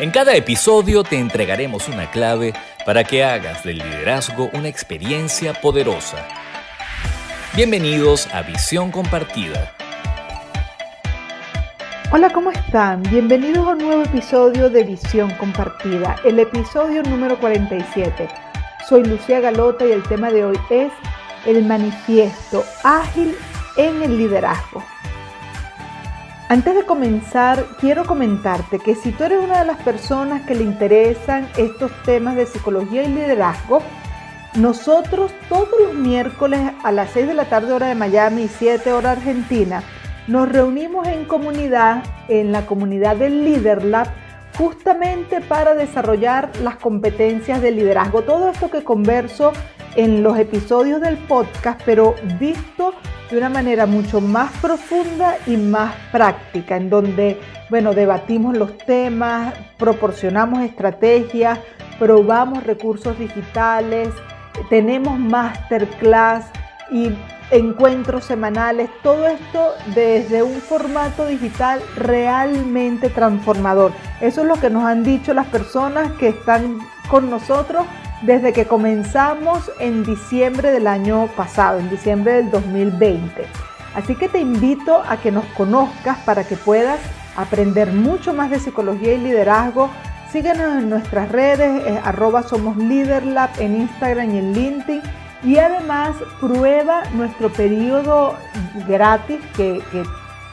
En cada episodio te entregaremos una clave para que hagas del liderazgo una experiencia poderosa. Bienvenidos a Visión Compartida. Hola, ¿cómo están? Bienvenidos a un nuevo episodio de Visión Compartida, el episodio número 47. Soy Lucía Galota y el tema de hoy es el manifiesto ágil en el liderazgo. Antes de comenzar, quiero comentarte que si tú eres una de las personas que le interesan estos temas de psicología y liderazgo, nosotros todos los miércoles a las 6 de la tarde hora de Miami y 7 hora Argentina, nos reunimos en comunidad, en la comunidad del Leader Lab, justamente para desarrollar las competencias de liderazgo. Todo esto que converso en los episodios del podcast, pero visto de una manera mucho más profunda y más práctica, en donde, bueno, debatimos los temas, proporcionamos estrategias, probamos recursos digitales, tenemos masterclass y encuentros semanales, todo esto desde un formato digital realmente transformador. Eso es lo que nos han dicho las personas que están con nosotros desde que comenzamos en diciembre del año pasado, en diciembre del 2020. Así que te invito a que nos conozcas para que puedas aprender mucho más de psicología y liderazgo. Síguenos en nuestras redes, arroba somos LeaderLab en Instagram y en LinkedIn. Y además prueba nuestro periodo gratis que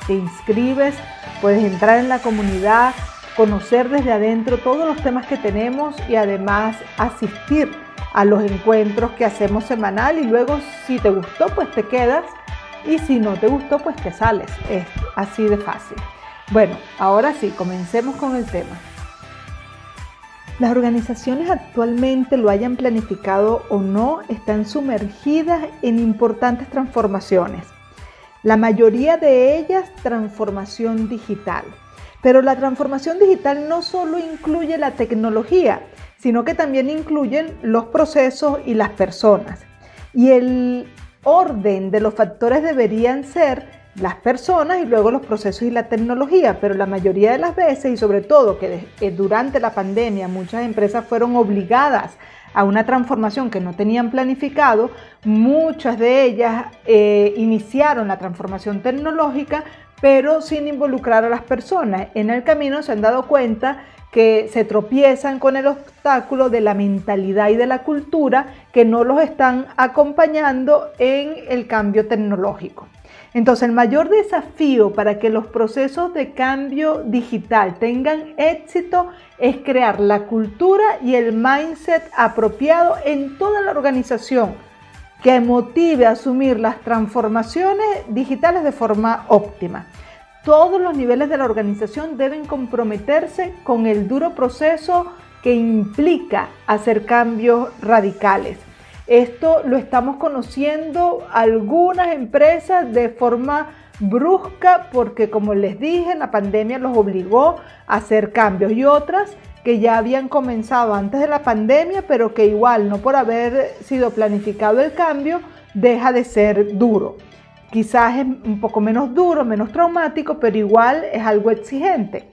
te inscribes, puedes entrar en la comunidad, conocer desde adentro todos los temas que tenemos y además asistir a los encuentros que hacemos semanal y luego si te gustó pues te quedas y si no te gustó pues te sales. Es así de fácil. Bueno, ahora sí, comencemos con el tema. Las organizaciones actualmente, lo hayan planificado o no, están sumergidas en importantes transformaciones. La mayoría de ellas transformación digital. Pero la transformación digital no solo incluye la tecnología, sino que también incluyen los procesos y las personas. Y el orden de los factores deberían ser las personas y luego los procesos y la tecnología, pero la mayoría de las veces y sobre todo que durante la pandemia muchas empresas fueron obligadas a una transformación que no tenían planificado, muchas de ellas eh, iniciaron la transformación tecnológica, pero sin involucrar a las personas. En el camino se han dado cuenta que se tropiezan con el obstáculo de la mentalidad y de la cultura que no los están acompañando en el cambio tecnológico. Entonces, el mayor desafío para que los procesos de cambio digital tengan éxito es crear la cultura y el mindset apropiado en toda la organización que motive a asumir las transformaciones digitales de forma óptima. Todos los niveles de la organización deben comprometerse con el duro proceso que implica hacer cambios radicales. Esto lo estamos conociendo algunas empresas de forma brusca porque como les dije, la pandemia los obligó a hacer cambios y otras que ya habían comenzado antes de la pandemia, pero que igual no por haber sido planificado el cambio, deja de ser duro. Quizás es un poco menos duro, menos traumático, pero igual es algo exigente.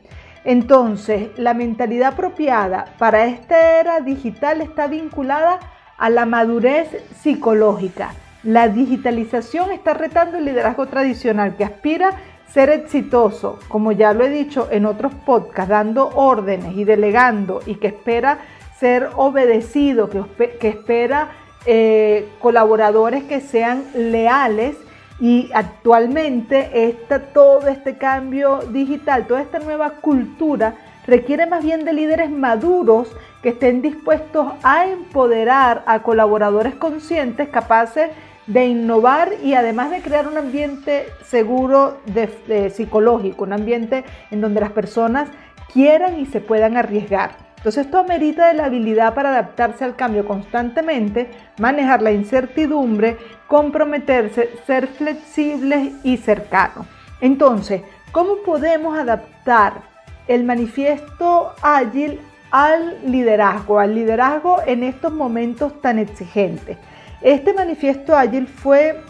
Entonces, la mentalidad apropiada para esta era digital está vinculada a la madurez psicológica. La digitalización está retando el liderazgo tradicional que aspira ser exitoso, como ya lo he dicho en otros podcasts, dando órdenes y delegando y que espera ser obedecido, que, espera eh, colaboradores que sean leales y actualmente todo este cambio digital, toda esta nueva cultura requiere más bien de líderes maduros que estén dispuestos a empoderar a colaboradores conscientes, capaces de innovar y además de crear un ambiente seguro de, psicológico, un ambiente en donde las personas quieran y se puedan arriesgar. Entonces esto amerita de la habilidad para adaptarse al cambio constantemente, manejar la incertidumbre, comprometerse, ser flexibles y cercanos. Entonces, ¿cómo podemos adaptar el manifiesto ágil al liderazgo, al liderazgo en estos momentos tan exigentes? Este manifiesto ágil fue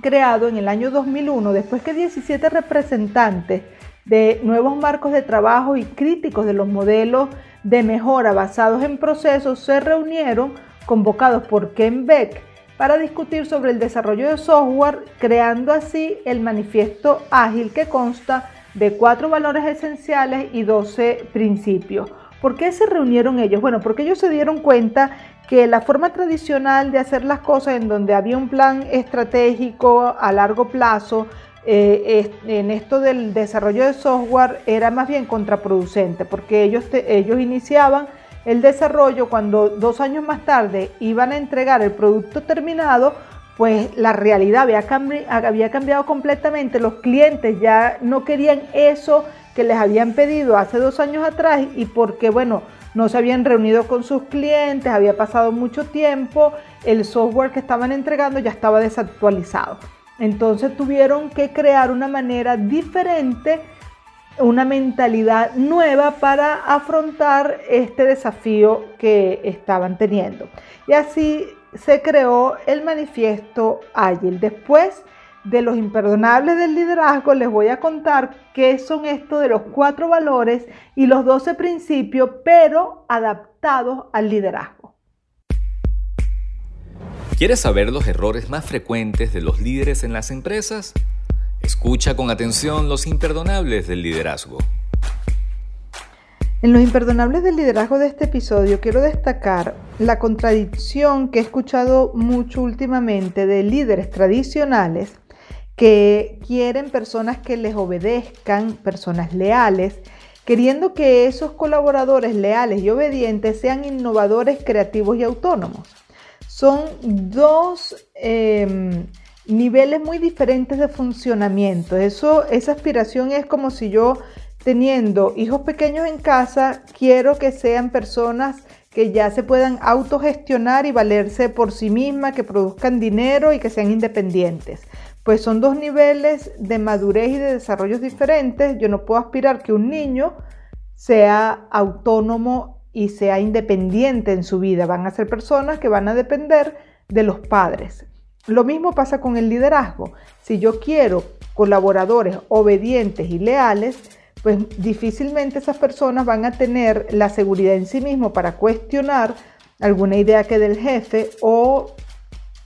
creado en el año 2001 después que 17 representantes de nuevos marcos de trabajo y críticos de los modelos de mejora basados en procesos se reunieron convocados por Ken Beck para discutir sobre el desarrollo de software, creando así el manifiesto ágil que consta de cuatro valores esenciales y 12 principios. ¿Por qué se reunieron ellos? Bueno, porque ellos se dieron cuenta que la forma tradicional de hacer las cosas en donde había un plan estratégico a largo plazo, eh, en esto del desarrollo de software era más bien contraproducente, porque ellos, ellos iniciaban el desarrollo cuando dos años más tarde iban a entregar el producto terminado, pues la realidad había, había cambiado completamente, los clientes ya no querían eso que les habían pedido hace dos años atrás y porque, bueno, no se habían reunido con sus clientes, había pasado mucho tiempo, el software que estaban entregando ya estaba desactualizado. Entonces tuvieron que crear una manera diferente, una mentalidad nueva para afrontar este desafío que estaban teniendo. Y así se creó el manifiesto Agile. Después de los imperdonables del liderazgo, les voy a contar qué son estos de los cuatro valores y los doce principios, pero adaptados al liderazgo. ¿Quieres saber los errores más frecuentes de los líderes en las empresas? Escucha con atención los imperdonables del liderazgo. En los imperdonables del liderazgo de este episodio quiero destacar la contradicción que he escuchado mucho últimamente de líderes tradicionales que quieren personas que les obedezcan, personas leales, queriendo que esos colaboradores leales y obedientes sean innovadores, creativos y autónomos. Son dos em, niveles muy diferentes de funcionamiento. Eso, esa aspiración es como si yo teniendo hijos pequeños en casa, quiero que sean personas que ya se puedan autogestionar y valerse por sí mismas, que produzcan dinero y que sean independientes pues son dos niveles de madurez y de desarrollos diferentes. Yo no puedo aspirar que un niño sea autónomo y sea independiente en su vida. Van a ser personas que van a depender de los padres. Lo mismo pasa con el liderazgo. Si yo quiero colaboradores obedientes y leales, pues difícilmente esas personas van a tener la seguridad en sí mismo para cuestionar alguna idea que del jefe o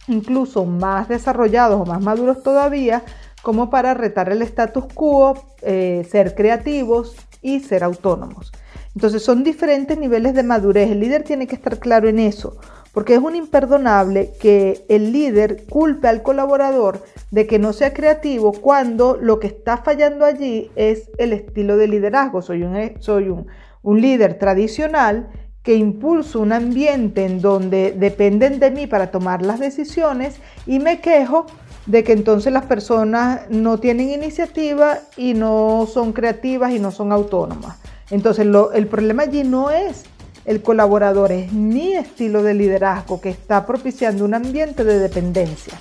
incluso más desarrollados o más maduros todavía, como para retar el status quo, eh, ser creativos y ser autónomos. Entonces son diferentes niveles de madurez. El líder tiene que estar claro en eso, porque es un imperdonable que el líder culpe al colaborador de que no sea creativo cuando lo que está fallando allí es el estilo de liderazgo. Soy un, soy un, un líder tradicional que impulso un ambiente en donde dependen de mí para tomar las decisiones y me quejo de que entonces las personas no tienen iniciativa y no son creativas y no son autónomas. Entonces el problema allí no es el colaborador, es mi estilo de liderazgo que está propiciando un ambiente de dependencia.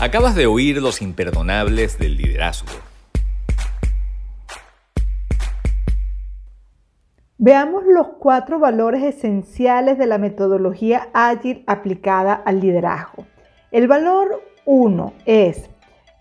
Acabas de oír los imperdonables del liderazgo Veamos los cuatro valores esenciales de la metodología ágil aplicada al liderazgo. El valor 1 es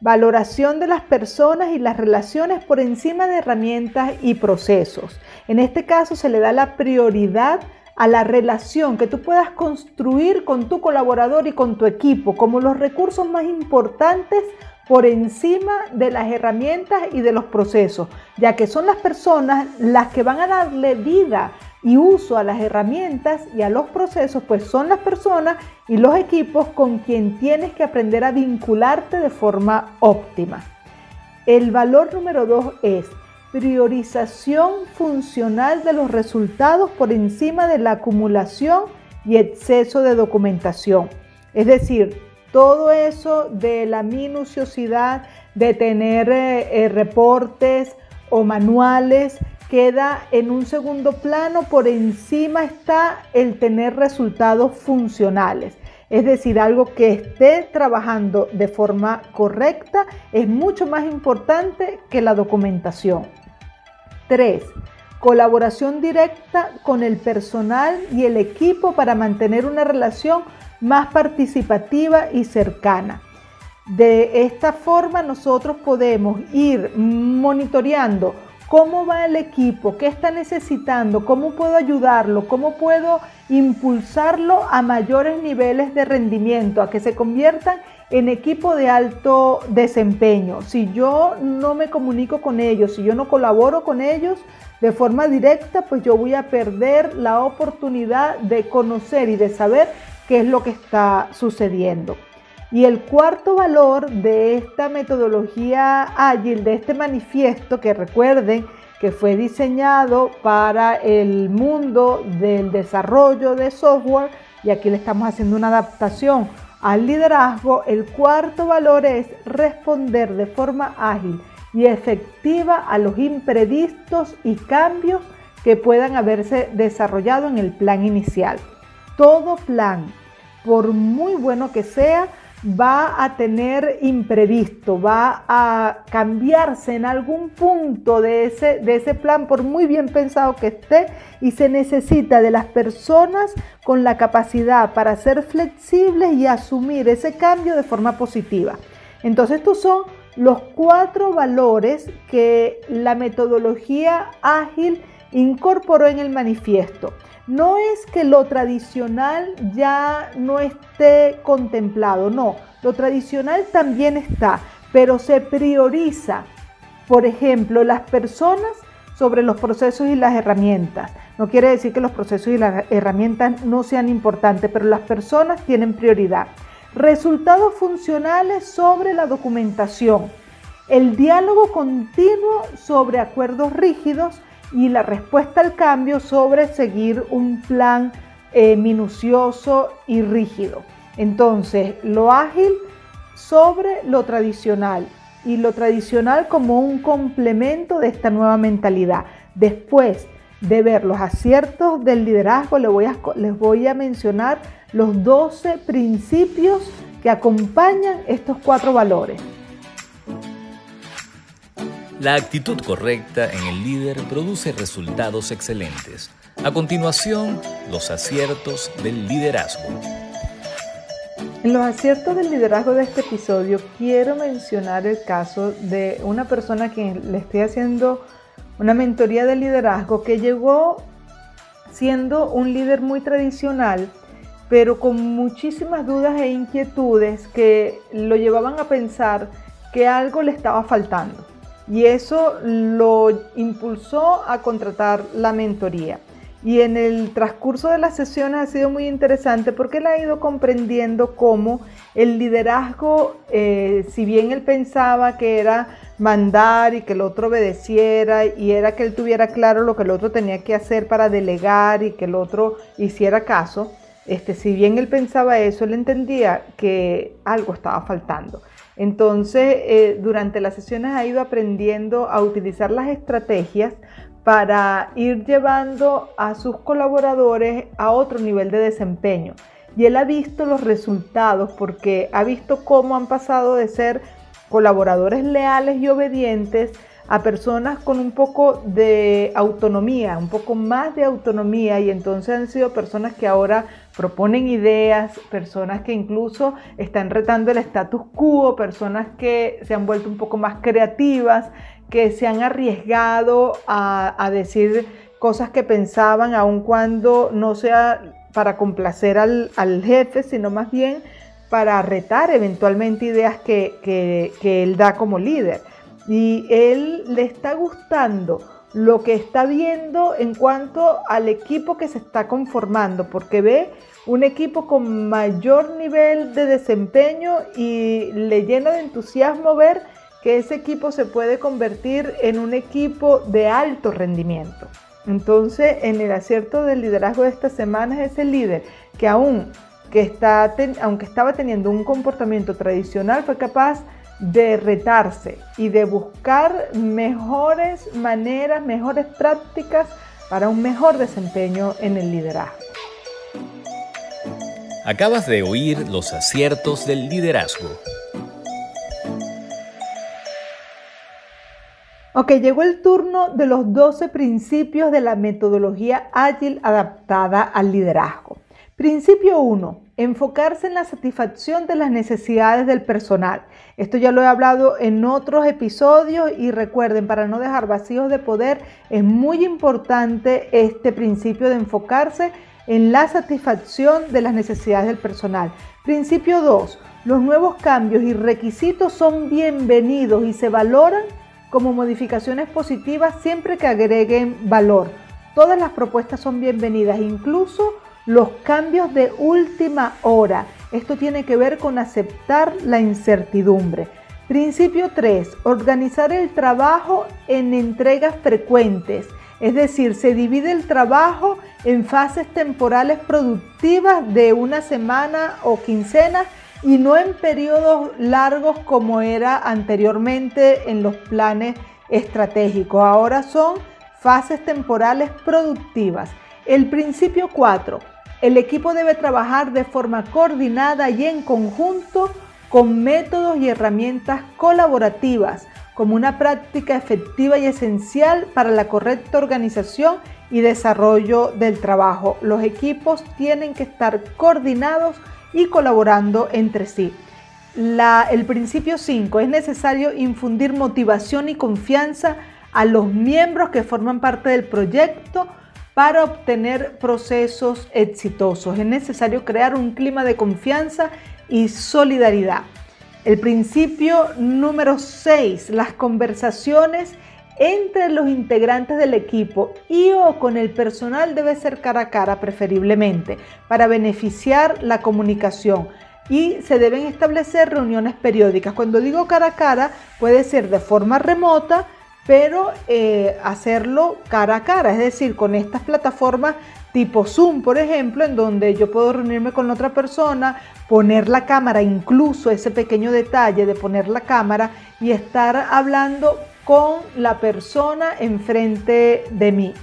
valoración de las personas y las relaciones por encima de herramientas y procesos. En este caso se le da la prioridad a la relación que tú puedas construir con tu colaborador y con tu equipo como los recursos más importantes por encima de las herramientas y de los procesos, ya que son las personas las que van a darle vida y uso a las herramientas y a los procesos, pues son las personas y los equipos con quien tienes que aprender a vincularte de forma óptima. El valor número dos es priorización funcional de los resultados por encima de la acumulación y exceso de documentación. Es decir, todo eso de la minuciosidad, de tener eh, eh, reportes o manuales, queda en un segundo plano. Por encima está el tener resultados funcionales. Es decir, algo que esté trabajando de forma correcta es mucho más importante que la documentación. 3. Colaboración directa con el personal y el equipo para mantener una relación más participativa y cercana. De esta forma nosotros podemos ir monitoreando cómo va el equipo, qué está necesitando, cómo puedo ayudarlo, cómo puedo impulsarlo a mayores niveles de rendimiento, a que se conviertan en equipo de alto desempeño. Si yo no me comunico con ellos, si yo no colaboro con ellos de forma directa, pues yo voy a perder la oportunidad de conocer y de saber qué es lo que está sucediendo. Y el cuarto valor de esta metodología ágil, de este manifiesto, que recuerden que fue diseñado para el mundo del desarrollo de software, y aquí le estamos haciendo una adaptación al liderazgo, el cuarto valor es responder de forma ágil y efectiva a los imprevistos y cambios que puedan haberse desarrollado en el plan inicial. Todo plan, por muy bueno que sea, va a tener imprevisto, va a cambiarse en algún punto de ese, de ese plan, por muy bien pensado que esté, y se necesita de las personas con la capacidad para ser flexibles y asumir ese cambio de forma positiva. Entonces estos son los cuatro valores que la metodología ágil incorporó en el manifiesto. No es que lo tradicional ya no esté contemplado, no, lo tradicional también está, pero se prioriza, por ejemplo, las personas sobre los procesos y las herramientas. No quiere decir que los procesos y las herramientas no sean importantes, pero las personas tienen prioridad. Resultados funcionales sobre la documentación. El diálogo continuo sobre acuerdos rígidos y la respuesta al cambio sobre seguir un plan eh, minucioso y rígido. Entonces, lo ágil sobre lo tradicional y lo tradicional como un complemento de esta nueva mentalidad. Después de ver los aciertos del liderazgo, les voy a, les voy a mencionar los 12 principios que acompañan estos cuatro valores. La actitud correcta en el líder produce resultados excelentes. A continuación, los aciertos del liderazgo. En los aciertos del liderazgo de este episodio quiero mencionar el caso de una persona a quien le estoy haciendo una mentoría de liderazgo que llegó siendo un líder muy tradicional, pero con muchísimas dudas e inquietudes que lo llevaban a pensar que algo le estaba faltando y eso lo impulsó a contratar la mentoría. Y en el transcurso de las sesiones ha sido muy interesante porque él ha ido comprendiendo cómo el liderazgo, eh, si bien él pensaba que era mandar y que el otro obedeciera y era que él tuviera claro lo que el otro tenía que hacer para delegar y que el otro hiciera caso, este, si bien él pensaba eso, él entendía que algo estaba faltando. Entonces, eh, durante las sesiones ha ido aprendiendo a utilizar las estrategias para ir llevando a sus colaboradores a otro nivel de desempeño. Y él ha visto los resultados porque ha visto cómo han pasado de ser colaboradores leales y obedientes a personas con un poco de autonomía, un poco más de autonomía y entonces han sido personas que ahora proponen ideas, personas que incluso están retando el status quo, personas que se han vuelto un poco más creativas, que se han arriesgado a, decir cosas que pensaban aun cuando no sea para complacer al, jefe, sino más bien para retar eventualmente ideas que, que él da como líder. Y él le está gustando lo que está viendo en cuanto al equipo que se está conformando, porque ve un equipo con mayor nivel de desempeño y le llena de entusiasmo ver que ese equipo se puede convertir en un equipo de alto rendimiento. Entonces, en el acierto del liderazgo de esta semana es ese líder que aún que está, aunque estaba teniendo un comportamiento tradicional, fue capaz de retarse y de buscar mejores maneras, mejores prácticas para un mejor desempeño en el liderazgo. Acabas de oír los aciertos del liderazgo. Ok, llegó el turno de los 12 principios de la metodología ágil adaptada al liderazgo. Principio 1. enfocarse en la satisfacción de las necesidades del personal. Esto ya lo he hablado en otros episodios y recuerden, para no dejar vacíos de poder, es muy importante este principio de enfocarse en la satisfacción de las necesidades del personal. Principio 2. Los nuevos cambios y requisitos son bienvenidos y se valoran como modificaciones positivas siempre que agreguen valor. Todas las propuestas son bienvenidas, incluso los cambios de última hora. Esto tiene que ver con aceptar la incertidumbre. Principio 3. Organizar el trabajo en entregas frecuentes. Es decir, se divide el trabajo en fases temporales productivas de una semana o quincena y no en periodos largos como era anteriormente en los planes estratégicos. Ahora son fases temporales productivas. El principio 4. El equipo debe trabajar de forma coordinada y en conjunto con métodos y herramientas colaborativas como una práctica efectiva y esencial para la correcta organización y desarrollo del trabajo. Los equipos tienen que estar coordinados y colaborando entre sí. el principio 5 es necesario infundir motivación y confianza a los miembros que forman parte del proyecto para obtener procesos exitosos. Es necesario crear un clima de confianza y solidaridad. El principio número 6, las conversaciones entre los integrantes del equipo y o con el personal debe ser cara a cara preferiblemente para beneficiar la comunicación y se deben establecer reuniones periódicas. Cuando digo cara a cara puede ser de forma remota, pero eh, hacerlo cara a cara, es decir, con estas plataformas tipo Zoom, por ejemplo, en donde yo puedo reunirme con otra persona, poner la cámara, incluso ese pequeño detalle de poner la cámara y estar hablando con la persona enfrente de mí.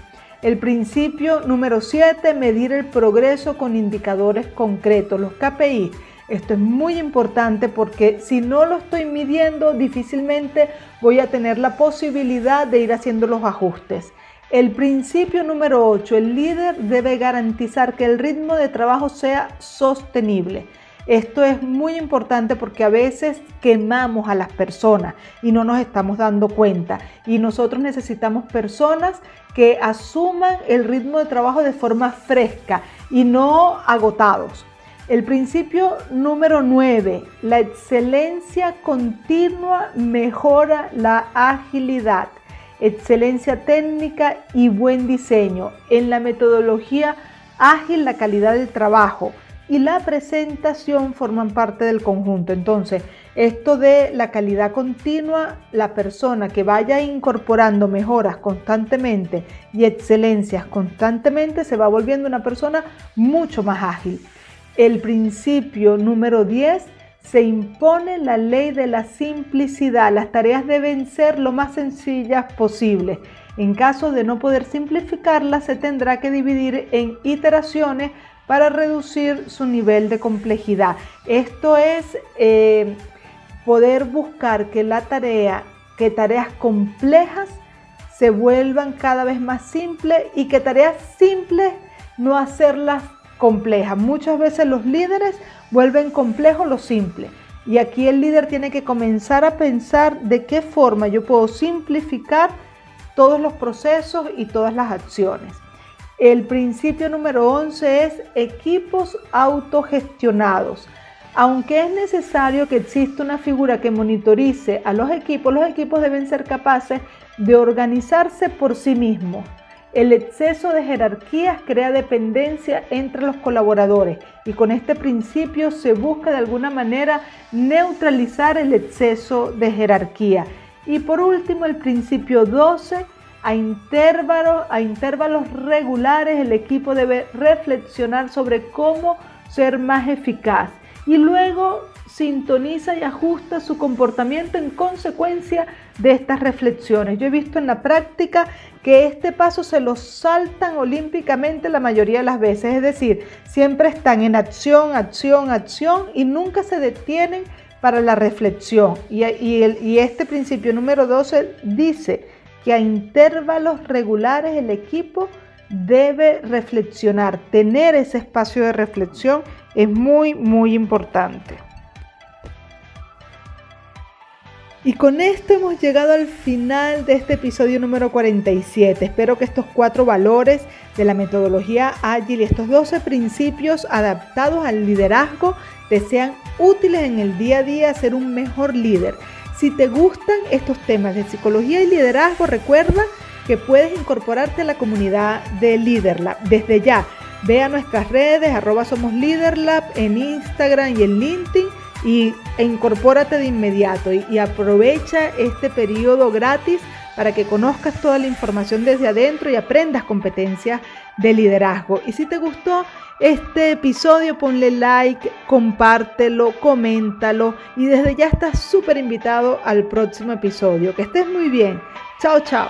El principio número 7, medir el progreso con indicadores concretos, los KPI. Esto es muy importante porque si no lo estoy midiendo, difícilmente voy a tener la posibilidad de ir haciendo los ajustes. El principio número 8, el líder debe garantizar que el ritmo de trabajo sea sostenible. Esto es muy importante porque a veces quemamos a las personas y no nos estamos dando cuenta. Y nosotros necesitamos personas que asuman el ritmo de trabajo de forma fresca y no agotados. El principio número 9, la excelencia continua mejora la agilidad, excelencia técnica y buen diseño. En la metodología ágil, la calidad del trabajo y la presentación forman parte del conjunto. Entonces, esto de la calidad continua, la persona que vaya incorporando mejoras constantemente y excelencias constantemente se va volviendo una persona mucho más ágil. El principio número 10 se impone la ley de la simplicidad. Las tareas deben ser lo más sencillas posible. En caso de no poder simplificarlas, se tendrá que dividir en iteraciones para reducir su nivel de complejidad. Esto es eh, poder buscar que la tarea, que tareas complejas se vuelvan cada vez más simples y que tareas simples no hacerlas compleja. Muchas veces los líderes vuelven complejo lo simple. Y aquí el líder tiene que comenzar a pensar de qué forma yo puedo simplificar todos los procesos y todas las acciones. El principio número 11 es equipos autogestionados. Aunque es necesario que exista una figura que monitorice a los equipos, los equipos deben ser capaces de organizarse por sí mismos el exceso de jerarquías crea dependencia entre los colaboradores y con este principio se busca de alguna manera neutralizar el exceso de jerarquía. Y por último, el principio 12, a intervalos, a intervalos regulares el equipo debe reflexionar sobre cómo ser más eficaz y luego sintoniza y ajusta su comportamiento en consecuencia de estas reflexiones. Yo he visto en la práctica que este paso se lo saltan olímpicamente la mayoría de las veces, es decir, siempre están en acción, acción, acción y nunca se detienen para la reflexión. Y, y este principio número 12 dice que a intervalos regulares el equipo debe reflexionar, tener ese espacio de reflexión es muy, muy importante. Y con esto hemos llegado al final de este episodio número 47. Espero que estos cuatro valores de la metodología ágil y estos 12 principios adaptados al liderazgo te sean útiles en el día a día a ser un mejor líder. Si te gustan estos temas de psicología y liderazgo, recuerda que puedes incorporarte a la comunidad de LeaderLab desde ya. Ve a nuestras redes, arroba somos LeaderLab en Instagram y en LinkedIn y incorpórate de inmediato y, aprovecha este periodo gratis para que conozcas toda la información desde adentro y aprendas competencias de liderazgo. Y si te gustó este episodio, ponle like, compártelo, coméntalo y desde ya estás súper invitado al próximo episodio. Que estés muy bien. Chao, chao.